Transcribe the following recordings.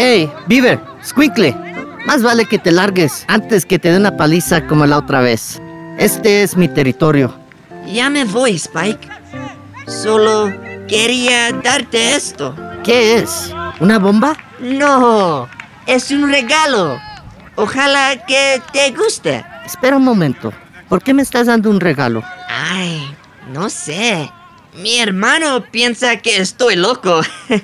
Hey, Beaver, Squinkle. Más vale que te largues antes que te dé una paliza como la otra vez. Este es mi territorio. Ya me voy, Spike. Solo quería darte esto. ¿Qué es? ¿Una bomba? No, es un regalo. Ojalá que te guste. Espera un momento. ¿Por qué me estás dando un regalo? Ay, no sé. Mi hermano piensa que estoy loco.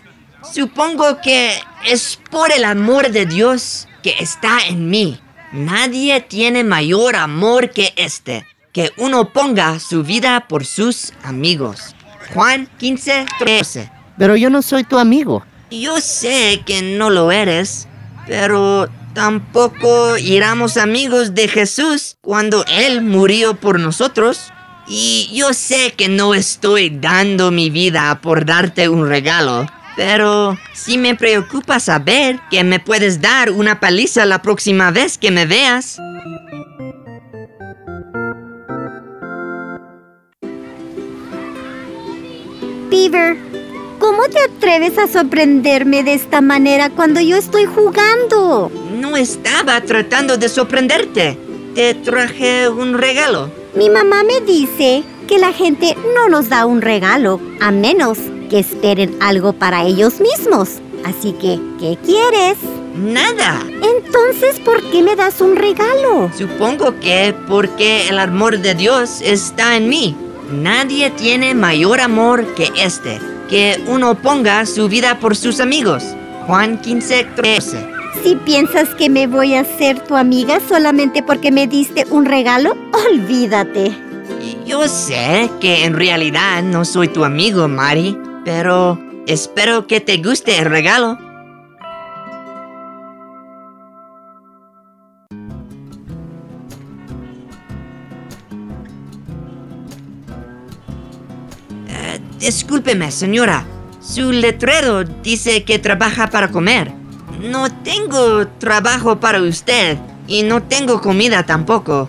Supongo que es por el amor de Dios que está en mí. Nadie tiene mayor amor que este, que uno ponga su vida por sus amigos. Juan 15, 13. Pero yo no soy tu amigo. Yo sé que no lo eres, pero tampoco éramos amigos de Jesús cuando Él murió por nosotros. Y yo sé que no estoy dando mi vida por darte un regalo, pero sí me preocupa saber que me puedes dar una paliza la próxima vez que me veas. Beaver, ¿cómo te atreves a sorprenderme de esta manera cuando yo estoy jugando? No estaba tratando de sorprenderte. Te traje un regalo. Mi mamá me dice que la gente no nos da un regalo, a menos que esperen algo para ellos mismos. Así que, ¿qué quieres? Nada. Entonces, ¿por qué me das un regalo? Supongo que porque el amor de Dios está en mí. Nadie tiene mayor amor que este, que uno ponga su vida por sus amigos. Juan 15, 13. Si piensas que me voy a ser tu amiga solamente porque me diste un regalo, olvídate. Yo sé que en realidad no soy tu amigo, Mari, pero espero que te guste el regalo. Eh, discúlpeme, señora. Su letrero dice que trabaja para comer. No tengo trabajo para usted y no tengo comida tampoco.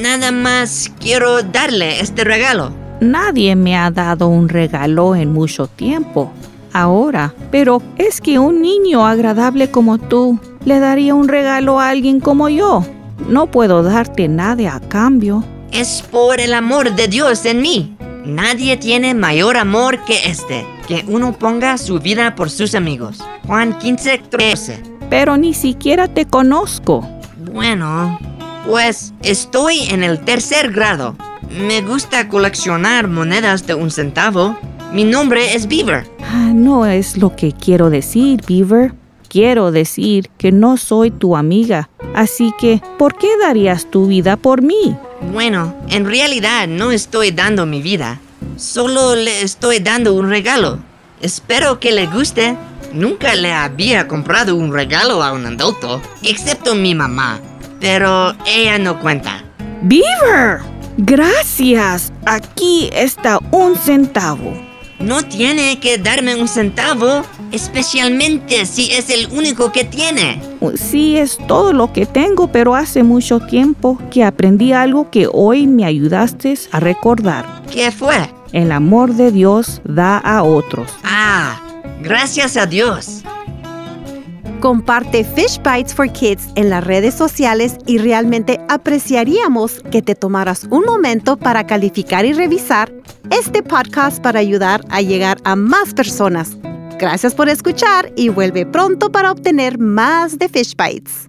Nada más quiero darle este regalo. Nadie me ha dado un regalo en mucho tiempo. Ahora, pero es que un niño agradable como tú le daría un regalo a alguien como yo. No puedo darte nada a cambio. Es por el amor de Dios en mí. Nadie tiene mayor amor que este, que uno ponga su vida por sus amigos. Juan 15, 13. Pero ni siquiera te conozco. Bueno, pues estoy en el tercer grado. Me gusta coleccionar monedas de un centavo. Mi nombre es Beaver. Ah, No es lo que quiero decir, Beaver. Quiero decir que no soy tu amiga. Así que, ¿por qué darías tu vida por mí? Bueno, en realidad no estoy dando mi vida. Solo le estoy dando un regalo. Espero que le guste. Nunca le había comprado un regalo a un adulto, excepto mi mamá. Pero ella no cuenta. Beaver, gracias. Aquí está un centavo. No tiene que darme un centavo, especialmente si es el único que tiene. Sí, es todo lo que tengo, pero hace mucho tiempo que aprendí algo que hoy me ayudaste a recordar. ¿Qué fue? El amor de Dios da a otros. Ah, gracias a Dios. Comparte Fish Bites for Kids en las redes sociales y realmente apreciaríamos que te tomaras un momento para calificar y revisar este podcast para ayudar a llegar a más personas. Gracias por escuchar y vuelve pronto para obtener más de Fish Bites.